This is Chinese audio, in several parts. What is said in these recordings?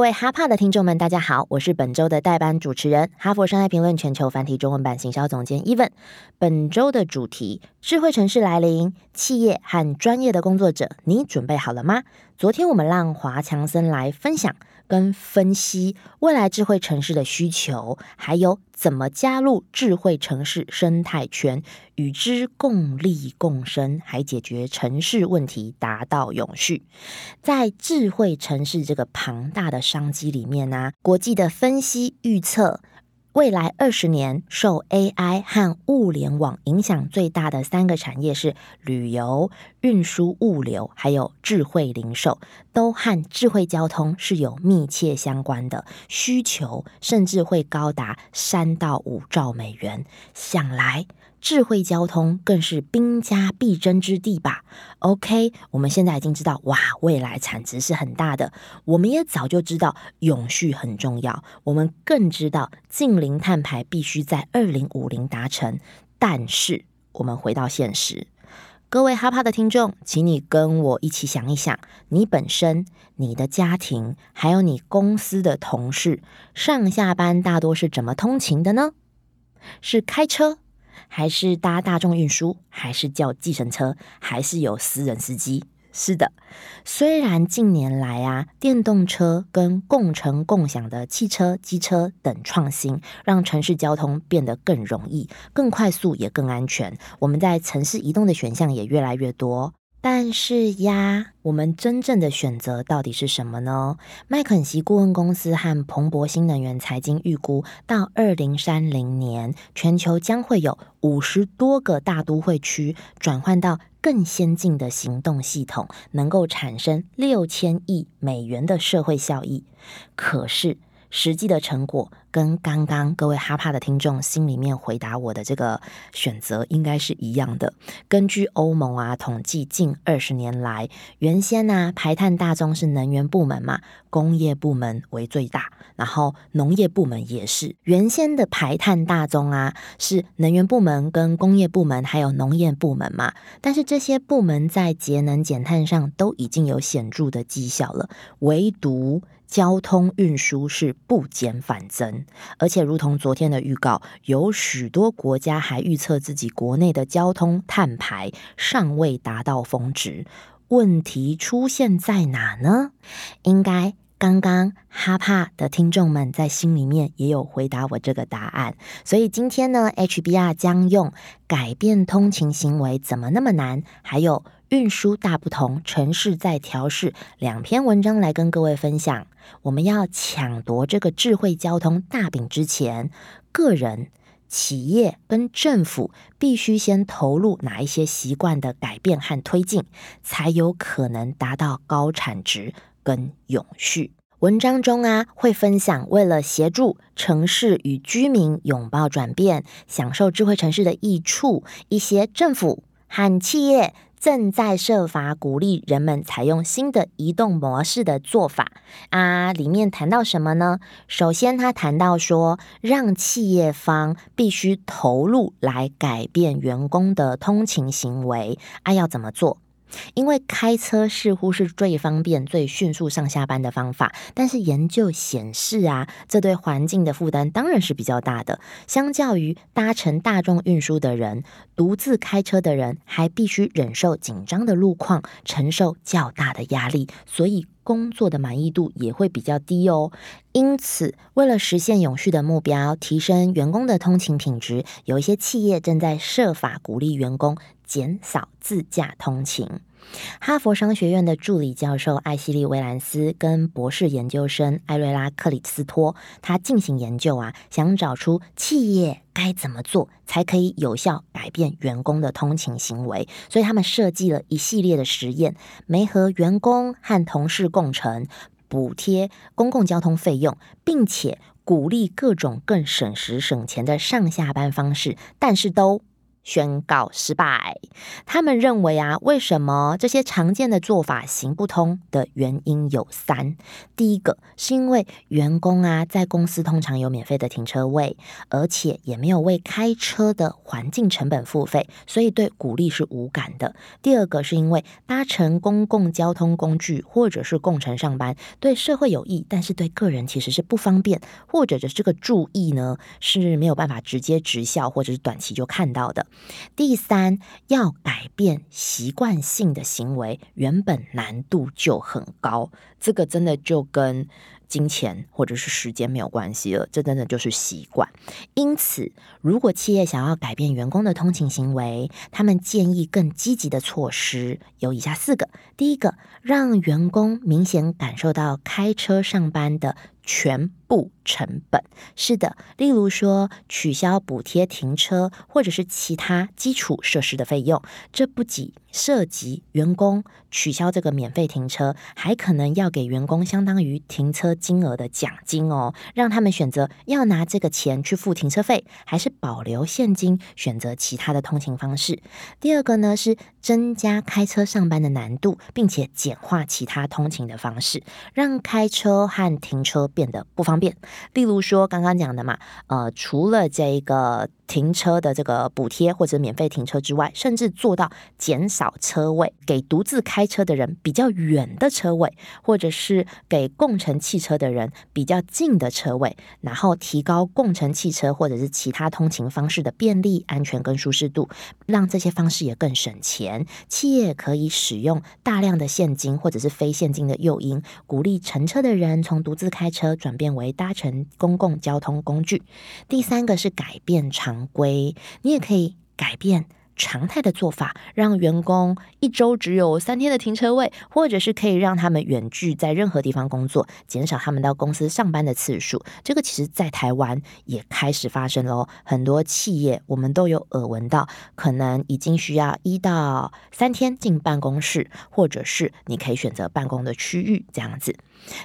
各位哈帕的听众们，大家好，我是本周的代班主持人，哈佛商业评论全球繁体中文版行销总监 Even。本周的主题：智慧城市来临，企业和专业的工作者，你准备好了吗？昨天我们让华强森来分享。跟分析未来智慧城市的需求，还有怎么加入智慧城市生态圈，与之共利共生，还解决城市问题，达到永续。在智慧城市这个庞大的商机里面呢，国际的分析预测。未来二十年，受 AI 和物联网影响最大的三个产业是旅游、运输、物流，还有智慧零售，都和智慧交通是有密切相关的，需求甚至会高达三到五兆美元。想来。智慧交通更是兵家必争之地吧？OK，我们现在已经知道，哇，未来产值是很大的。我们也早就知道永续很重要，我们更知道近零碳排必须在二零五零达成。但是，我们回到现实，各位哈帕的听众，请你跟我一起想一想：你本身、你的家庭，还有你公司的同事，上下班大多是怎么通勤的呢？是开车？还是搭大众运输，还是叫计程车，还是有私人司机？是的，虽然近年来啊，电动车跟共乘共享的汽车、机车等创新，让城市交通变得更容易、更快速，也更安全。我们在城市移动的选项也越来越多。但是呀，我们真正的选择到底是什么呢？麦肯锡顾问公司和彭博新能源财经预估，到二零三零年，全球将会有五十多个大都会区转换到更先进的行动系统，能够产生六千亿美元的社会效益。可是，实际的成果跟刚刚各位哈帕的听众心里面回答我的这个选择应该是一样的。根据欧盟啊统计，近二十年来，原先呢排碳大宗是能源部门嘛，工业部门为最大，然后农业部门也是。原先的排碳大宗啊是能源部门跟工业部门还有农业部门嘛，但是这些部门在节能减碳上都已经有显著的绩效了，唯独。交通运输是不减反增，而且如同昨天的预告，有许多国家还预测自己国内的交通碳排尚未达到峰值。问题出现在哪呢？应该刚刚哈帕的听众们在心里面也有回答我这个答案。所以今天呢，HBR 将用改变通勤行为怎么那么难？还有。运输大不同，城市在调试。两篇文章来跟各位分享。我们要抢夺这个智慧交通大饼之前，个人、企业跟政府必须先投入哪一些习惯的改变和推进，才有可能达到高产值跟永续。文章中啊，会分享为了协助城市与居民拥抱转变，享受智慧城市的益处，一些政府和企业。正在设法鼓励人们采用新的移动模式的做法啊，里面谈到什么呢？首先，他谈到说，让企业方必须投入来改变员工的通勤行为啊，要怎么做？因为开车似乎是最方便、最迅速上下班的方法，但是研究显示啊，这对环境的负担当然是比较大的。相较于搭乘大众运输的人，独自开车的人还必须忍受紧张的路况，承受较大的压力，所以工作的满意度也会比较低哦。因此，为了实现永续的目标，提升员工的通勤品质，有一些企业正在设法鼓励员工。减少自驾通勤。哈佛商学院的助理教授艾希利·威兰斯跟博士研究生艾瑞拉·克里斯托，他进行研究啊，想找出企业该怎么做才可以有效改变员工的通勤行为。所以他们设计了一系列的实验，没和员工和同事共乘，补贴公共交通费用，并且鼓励各种更省时省钱的上下班方式，但是都。宣告失败。他们认为啊，为什么这些常见的做法行不通的原因有三：第一个是因为员工啊在公司通常有免费的停车位，而且也没有为开车的环境成本付费，所以对鼓励是无感的；第二个是因为搭乘公共交通工具或者是共乘上班对社会有益，但是对个人其实是不方便，或者是这个注意呢是没有办法直接直效或者是短期就看到的。第三，要改变习惯性的行为，原本难度就很高。这个真的就跟金钱或者是时间没有关系了，这真的就是习惯。因此，如果企业想要改变员工的通勤行为，他们建议更积极的措施有以下四个：第一个，让员工明显感受到开车上班的。全不成本是的，例如说取消补贴停车，或者是其他基础设施的费用，这不仅涉及员工取消这个免费停车，还可能要给员工相当于停车金额的奖金哦，让他们选择要拿这个钱去付停车费，还是保留现金选择其他的通勤方式。第二个呢是增加开车上班的难度，并且简化其他通勤的方式，让开车和停车。变得不方便，例如说刚刚讲的嘛，呃，除了这个。停车的这个补贴或者免费停车之外，甚至做到减少车位，给独自开车的人比较远的车位，或者是给共乘汽车的人比较近的车位，然后提高共乘汽车或者是其他通勤方式的便利、安全跟舒适度，让这些方式也更省钱。企业可以使用大量的现金或者是非现金的诱因，鼓励乘车的人从独自开车转变为搭乘公共交通工具。第三个是改变常。规，你也可以改变常态的做法，让员工一周只有三天的停车位，或者是可以让他们远距在任何地方工作，减少他们到公司上班的次数。这个其实，在台湾也开始发生喽。很多企业我们都有耳闻到，可能已经需要一到三天进办公室，或者是你可以选择办公的区域这样子。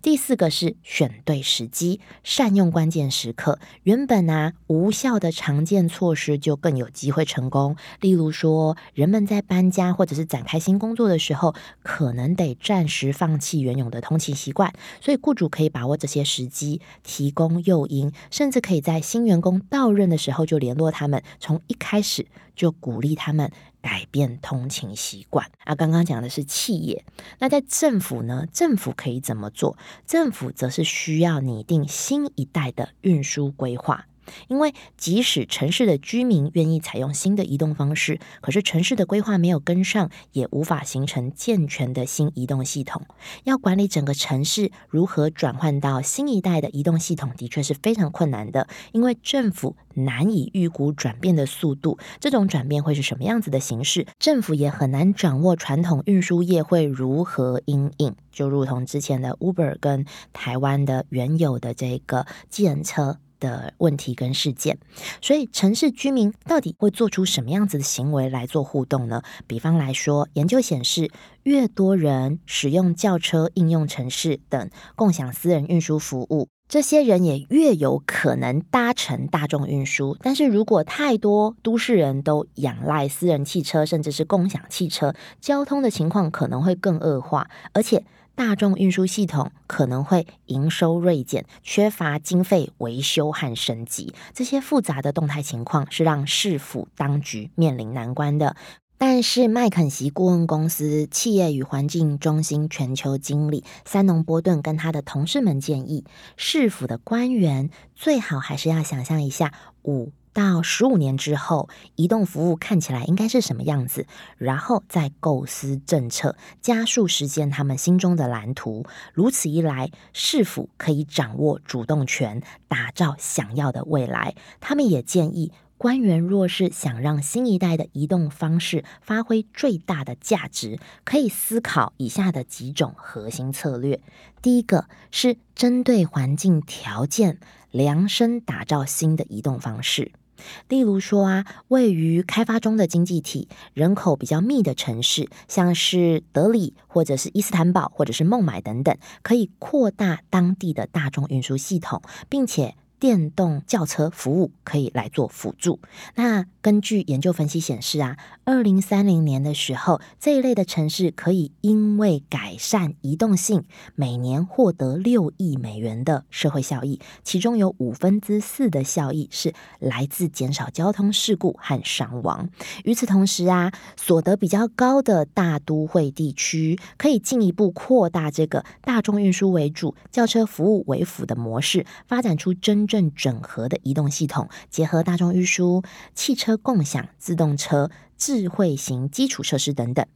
第四个是选对时机，善用关键时刻。原本啊无效的常见措施就更有机会成功。例如说，人们在搬家或者是展开新工作的时候，可能得暂时放弃原有的通勤习惯，所以雇主可以把握这些时机，提供诱因，甚至可以在新员工到任的时候就联络他们，从一开始就鼓励他们。改变通勤习惯啊！刚刚讲的是企业，那在政府呢？政府可以怎么做？政府则是需要拟定新一代的运输规划。因为即使城市的居民愿意采用新的移动方式，可是城市的规划没有跟上，也无法形成健全的新移动系统。要管理整个城市如何转换到新一代的移动系统，的确是非常困难的。因为政府难以预估转变的速度，这种转变会是什么样子的形式，政府也很难掌握传统运输业会如何应应。就如同之前的 Uber 跟台湾的原有的这个计程车。的问题跟事件，所以城市居民到底会做出什么样子的行为来做互动呢？比方来说，研究显示，越多人使用轿车、应用城市等共享私人运输服务，这些人也越有可能搭乘大众运输。但是如果太多都市人都仰赖私人汽车，甚至是共享汽车，交通的情况可能会更恶化，而且。大众运输系统可能会营收锐减，缺乏经费维修和升级，这些复杂的动态情况是让市府当局面临难关的。但是麦肯锡顾问公司企业与环境中心全球经理三农波顿跟他的同事们建议，市府的官员最好还是要想象一下五。到十五年之后，移动服务看起来应该是什么样子？然后再构思政策，加速实现他们心中的蓝图。如此一来，市府可以掌握主动权，打造想要的未来。他们也建议官员，若是想让新一代的移动方式发挥最大的价值，可以思考以下的几种核心策略。第一个是针对环境条件量身打造新的移动方式。例如说啊，位于开发中的经济体、人口比较密的城市，像是德里或者是伊斯坦堡或者是孟买等等，可以扩大当地的大众运输系统，并且电动轿车服务可以来做辅助。那根据研究分析显示啊，二零三零年的时候，这一类的城市可以因为改善移动性，每年获得六亿美元的社会效益，其中有五分之四的效益是来自减少交通事故和伤亡。与此同时啊，所得比较高的大都会地区可以进一步扩大这个大众运输为主、轿车服务为辅的模式，发展出真正整合的移动系统，结合大众运输、汽车。共享自动车、智慧型基础设施等等，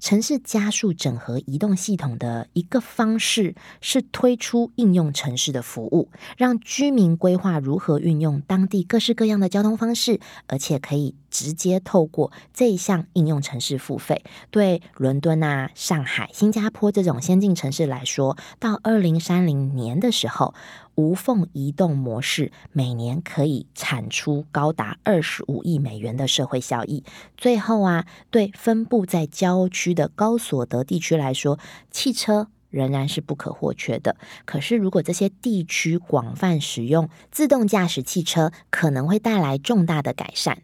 城市加速整合移动系统的一个方式是推出应用城市的服务，让居民规划如何运用当地各式各样的交通方式，而且可以直接透过这一项应用城市付费。对伦敦啊、上海、新加坡这种先进城市来说，到二零三零年的时候。无缝移动模式每年可以产出高达二十五亿美元的社会效益。最后啊，对分布在郊区的高所得地区来说，汽车仍然是不可或缺的。可是，如果这些地区广泛使用自动驾驶汽车，可能会带来重大的改善。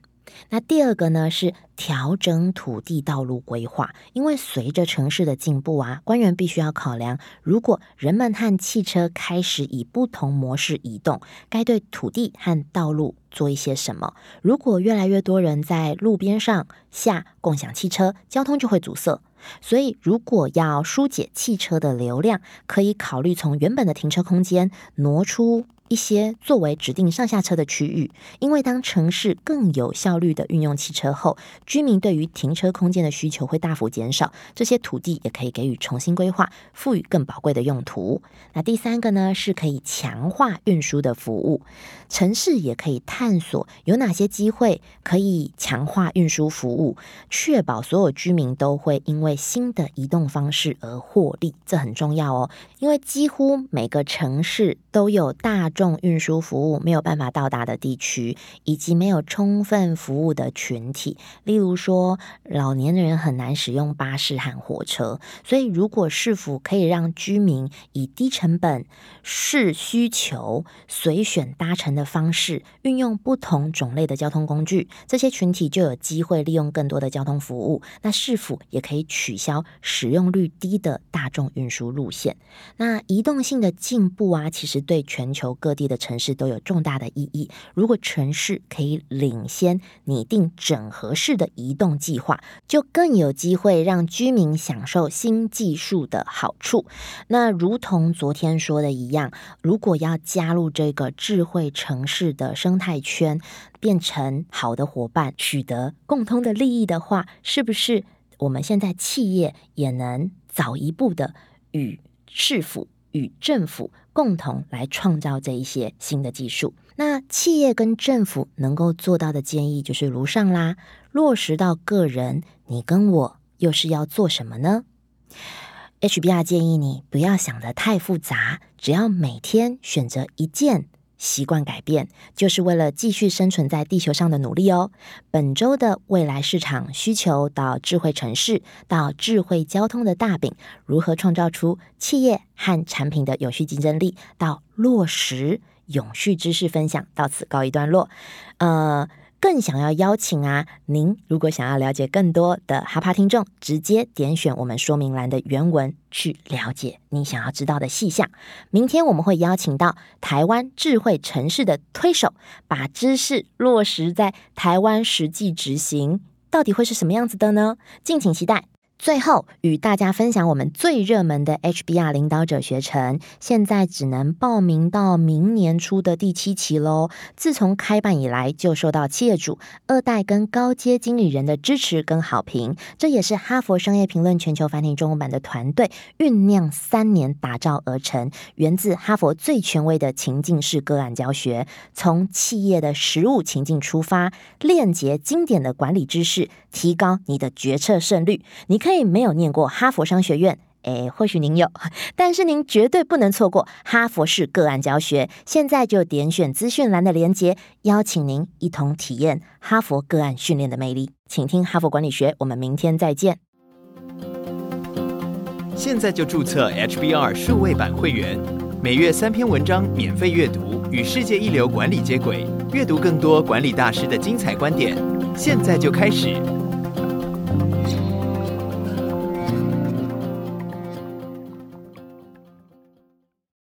那第二个呢是调整土地道路规划，因为随着城市的进步啊，官员必须要考量，如果人们和汽车开始以不同模式移动，该对土地和道路做一些什么。如果越来越多人在路边上下共享汽车，交通就会阻塞。所以，如果要疏解汽车的流量，可以考虑从原本的停车空间挪出。一些作为指定上下车的区域，因为当城市更有效率的运用汽车后，居民对于停车空间的需求会大幅减少，这些土地也可以给予重新规划，赋予更宝贵的用途。那第三个呢，是可以强化运输的服务，城市也可以探索有哪些机会可以强化运输服务，确保所有居民都会因为新的移动方式而获利，这很重要哦，因为几乎每个城市都有大众。重运输服务没有办法到达的地区，以及没有充分服务的群体，例如说老年人很难使用巴士和火车，所以如果市府可以让居民以低成本、视需求随选搭乘的方式，运用不同种类的交通工具，这些群体就有机会利用更多的交通服务。那市府也可以取消使用率低的大众运输路线。那移动性的进步啊，其实对全球。各地的城市都有重大的意义。如果城市可以领先拟定整合式的移动计划，就更有机会让居民享受新技术的好处。那如同昨天说的一样，如果要加入这个智慧城市的生态圈，变成好的伙伴，取得共通的利益的话，是不是我们现在企业也能早一步的与市府？与政府共同来创造这一些新的技术。那企业跟政府能够做到的建议就是如上啦，落实到个人，你跟我又是要做什么呢？HBR 建议你不要想得太复杂，只要每天选择一件。习惯改变，就是为了继续生存在地球上的努力哦。本周的未来市场需求到智慧城市到智慧交通的大饼，如何创造出企业和产品的有序竞争力，到落实永续知识分享，到此告一段落。呃。更想要邀请啊，您如果想要了解更多的哈帕听众，直接点选我们说明栏的原文去了解你想要知道的细项。明天我们会邀请到台湾智慧城市的推手，把知识落实在台湾实际执行，到底会是什么样子的呢？敬请期待。最后与大家分享我们最热门的 HBR 领导者学程，现在只能报名到明年初的第七期喽。自从开办以来，就受到企业主、二代跟高阶经理人的支持跟好评。这也是哈佛商业评论全球繁体中文版的团队酝酿三年打造而成，源自哈佛最权威的情境式个案教学，从企业的实务情境出发，链接经典的管理知识，提高你的决策胜率。你。可以没有念过哈佛商学院，诶，或许您有，但是您绝对不能错过哈佛式个案教学。现在就点选资讯栏的连接，邀请您一同体验哈佛个案训练的魅力。请听哈佛管理学，我们明天再见。现在就注册 HBR 数位版会员，每月三篇文章免费阅读，与世界一流管理接轨，阅读更多管理大师的精彩观点。现在就开始。